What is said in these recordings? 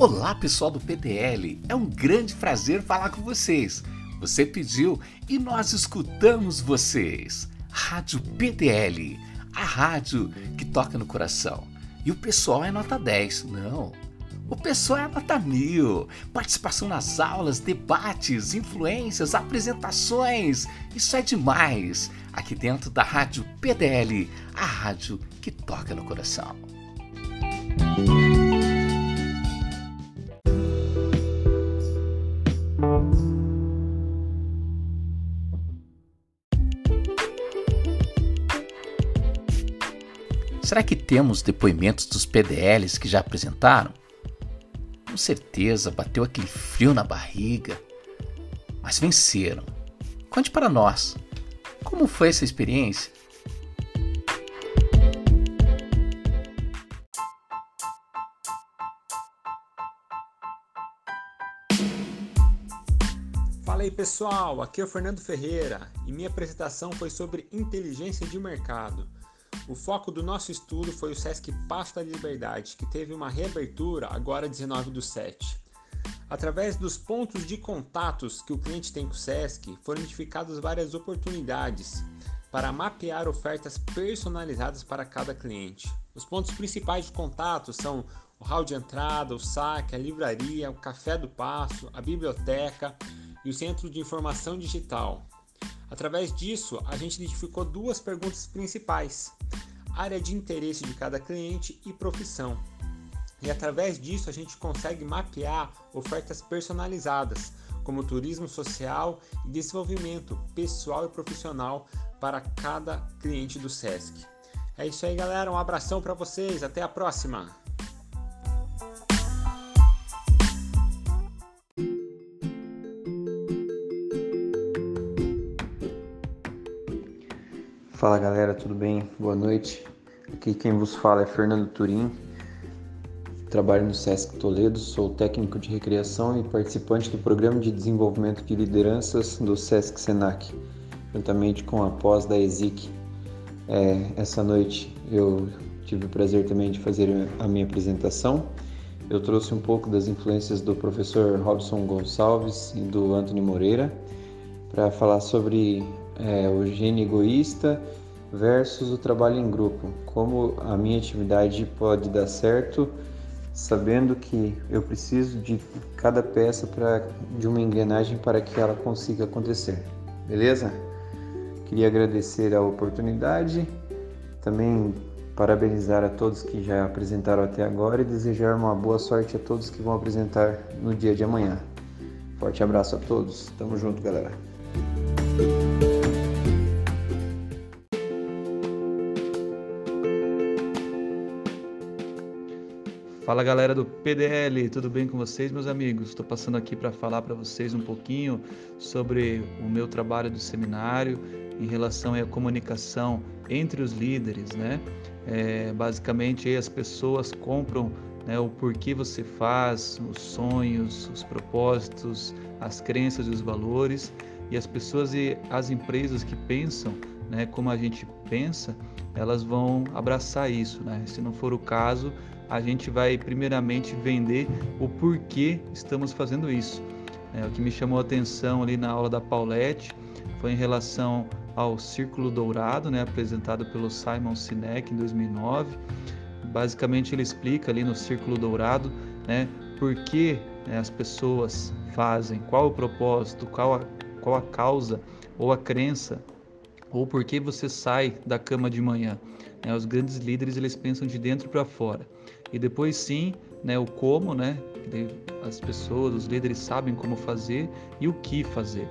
Olá, pessoal do PDL. É um grande prazer falar com vocês. Você pediu e nós escutamos vocês. Rádio PDL, a rádio que toca no coração. E o pessoal é nota 10. Não. O pessoal é nota mil. Participação nas aulas, debates, influências, apresentações. Isso é demais. Aqui dentro da Rádio PDL, a rádio que toca no coração. Será que temos depoimentos dos PDLs que já apresentaram? Com certeza bateu aquele frio na barriga, mas venceram. Conte para nós, como foi essa experiência? Fala aí pessoal, aqui é o Fernando Ferreira e minha apresentação foi sobre inteligência de mercado. O foco do nosso estudo foi o Sesc Passo da Liberdade, que teve uma reabertura agora 19 do 7. Através dos pontos de contatos que o cliente tem com o Sesc, foram identificadas várias oportunidades para mapear ofertas personalizadas para cada cliente. Os pontos principais de contato são o hall de entrada, o saque, a livraria, o café do passo, a biblioteca e o centro de informação digital. Através disso, a gente identificou duas perguntas principais: área de interesse de cada cliente e profissão. E através disso, a gente consegue mapear ofertas personalizadas, como turismo social e desenvolvimento pessoal e profissional para cada cliente do SESC. É isso aí, galera. Um abração para vocês. Até a próxima. Fala galera, tudo bem? Boa noite. Aqui quem vos fala é Fernando Turim. Trabalho no SESC Toledo, sou técnico de recreação e participante do programa de desenvolvimento de lideranças do SESC Senac, juntamente com a pós da ESIC. É, essa noite eu tive o prazer também de fazer a minha apresentação. Eu trouxe um pouco das influências do professor Robson Gonçalves e do Anthony Moreira para falar sobre é, o gene egoísta versus o trabalho em grupo. Como a minha atividade pode dar certo sabendo que eu preciso de cada peça para de uma engrenagem para que ela consiga acontecer. Beleza? Queria agradecer a oportunidade, também parabenizar a todos que já apresentaram até agora e desejar uma boa sorte a todos que vão apresentar no dia de amanhã. Forte abraço a todos. Tamo junto, galera. Fala galera do PDL, tudo bem com vocês, meus amigos? Estou passando aqui para falar para vocês um pouquinho sobre o meu trabalho do seminário em relação à comunicação entre os líderes, né? É, basicamente, as pessoas compram né, o porquê você faz, os sonhos, os propósitos, as crenças e os valores, e as pessoas e as empresas que pensam né, como a gente pensa, elas vão abraçar isso, né? Se não for o caso, a gente vai primeiramente vender o porquê estamos fazendo isso. É, o que me chamou a atenção ali na aula da Paulette foi em relação ao Círculo Dourado, né, apresentado pelo Simon Sinek em 2009. Basicamente ele explica ali no Círculo Dourado, né, por que né, as pessoas fazem, qual o propósito, qual a, qual a causa ou a crença, ou por que você sai da cama de manhã. Né, os grandes líderes eles pensam de dentro para fora. E depois sim, né, o como, né, as pessoas, os líderes sabem como fazer e o que fazer.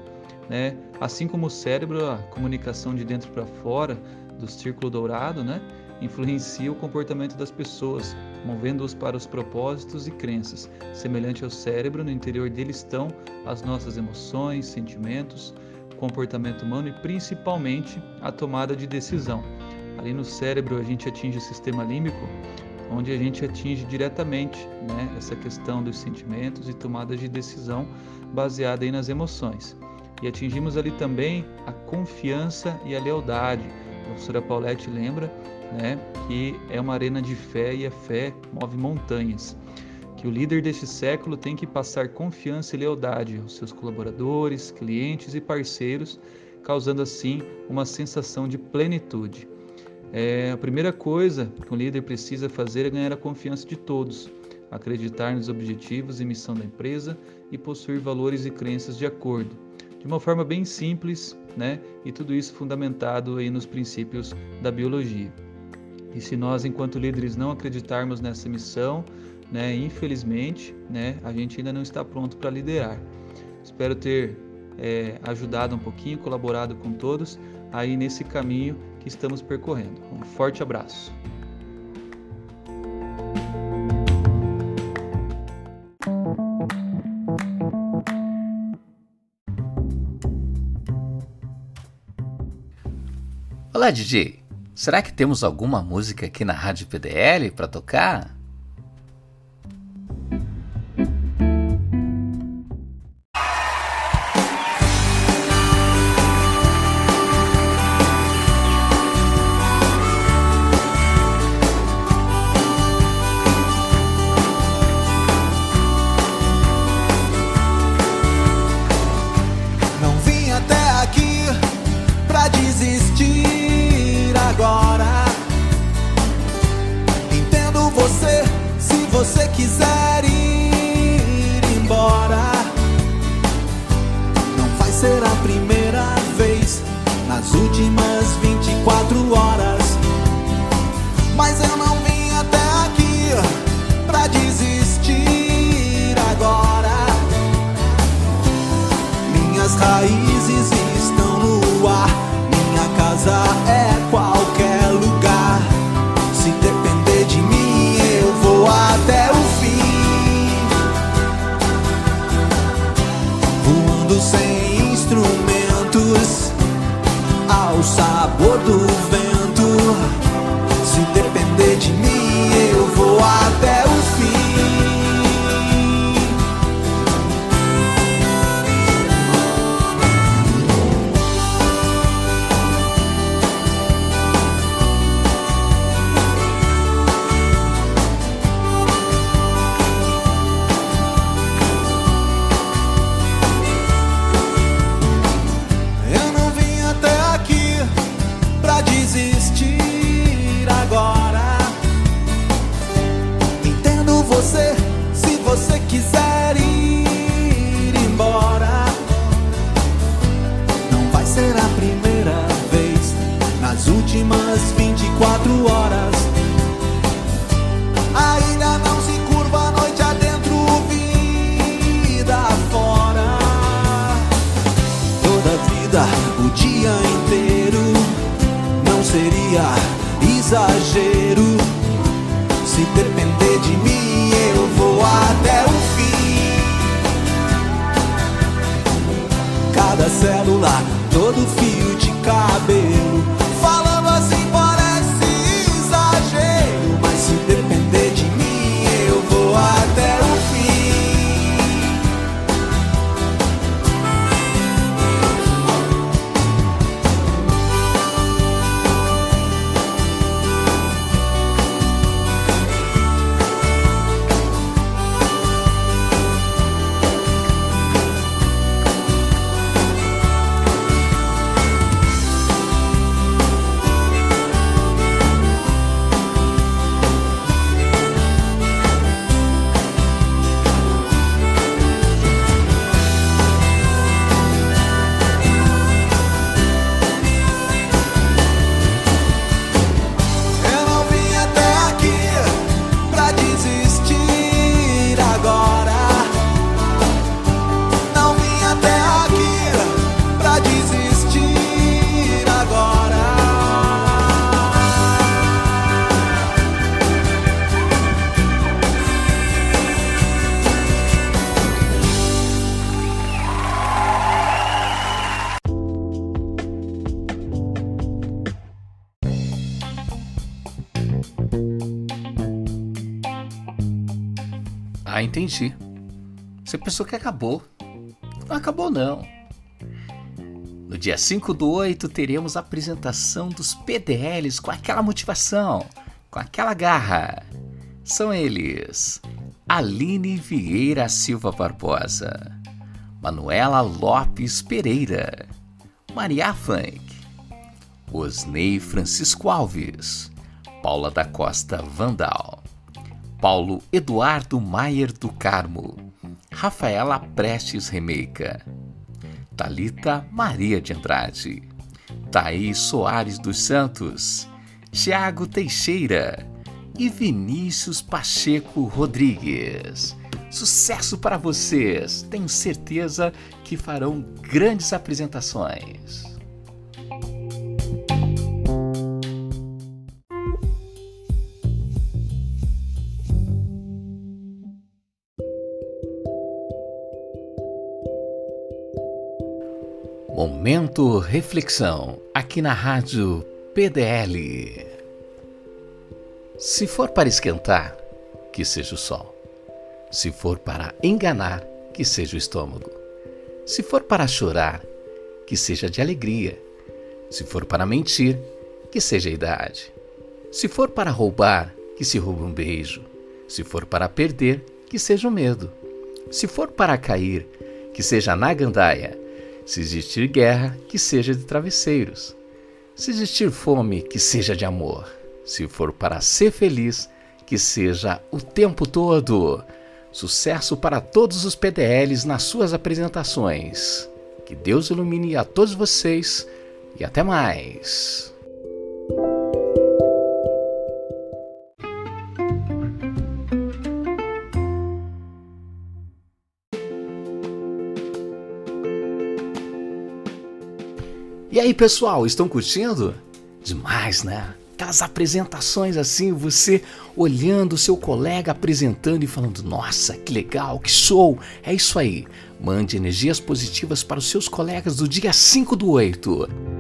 Né? Assim como o cérebro, a comunicação de dentro para fora do círculo dourado, né, influencia o comportamento das pessoas, movendo-os para os propósitos e crenças. Semelhante ao cérebro, no interior dele estão as nossas emoções, sentimentos, comportamento humano e principalmente a tomada de decisão. Ali no cérebro a gente atinge o sistema límbico, onde a gente atinge diretamente né, essa questão dos sentimentos e tomadas de decisão baseada aí nas emoções. E atingimos ali também a confiança e a lealdade. A professora Paulette lembra né, que é uma arena de fé e a fé move montanhas. que o líder deste século tem que passar confiança e lealdade aos seus colaboradores, clientes e parceiros, causando assim uma sensação de plenitude. É, a primeira coisa que um líder precisa fazer é ganhar a confiança de todos, acreditar nos objetivos e missão da empresa e possuir valores e crenças de acordo. De uma forma bem simples, né? E tudo isso fundamentado aí nos princípios da biologia. E se nós, enquanto líderes, não acreditarmos nessa missão, né, infelizmente, né, a gente ainda não está pronto para liderar. Espero ter é, ajudado um pouquinho, colaborado com todos aí nesse caminho que estamos percorrendo. Um forte abraço. Olá, DJ. Será que temos alguma música aqui na Rádio PDL para tocar? quiser ir embora, não vai ser a primeira vez nas últimas 24 horas. Mas eu não vim até aqui pra desistir agora. Minhas raízes e o dia inteiro. Não seria exagero se depender de mim, eu vou até o fim. Cada célula, todo fio de cabelo Ah, entendi. Você pensou que acabou. Não acabou não. No dia 5 do 8 teremos a apresentação dos PDLs com aquela motivação, com aquela garra. São eles: Aline Vieira Silva Barbosa, Manuela Lopes Pereira, Maria Funk, Osnei Francisco Alves, Paula da Costa Vandal, Paulo Eduardo Maier do Carmo, Rafaela Prestes Remeica, Talita Maria de Andrade, Thaís Soares dos Santos, Tiago Teixeira e Vinícius Pacheco Rodrigues. Sucesso para vocês! Tenho certeza que farão grandes apresentações. Momento reflexão aqui na rádio PDL. Se for para esquentar, que seja o sol. Se for para enganar, que seja o estômago. Se for para chorar, que seja de alegria. Se for para mentir, que seja a idade. Se for para roubar, que se roube um beijo. Se for para perder, que seja o medo. Se for para cair, que seja na gandaia se existir guerra, que seja de travesseiros. Se existir fome, que seja de amor. Se for para ser feliz, que seja o tempo todo. Sucesso para todos os PDLs nas suas apresentações. Que Deus ilumine a todos vocês e até mais. E aí, pessoal, estão curtindo? Demais, né? Aquelas apresentações assim, você olhando o seu colega apresentando e falando: Nossa, que legal, que show! É isso aí. Mande energias positivas para os seus colegas do dia 5 do 8.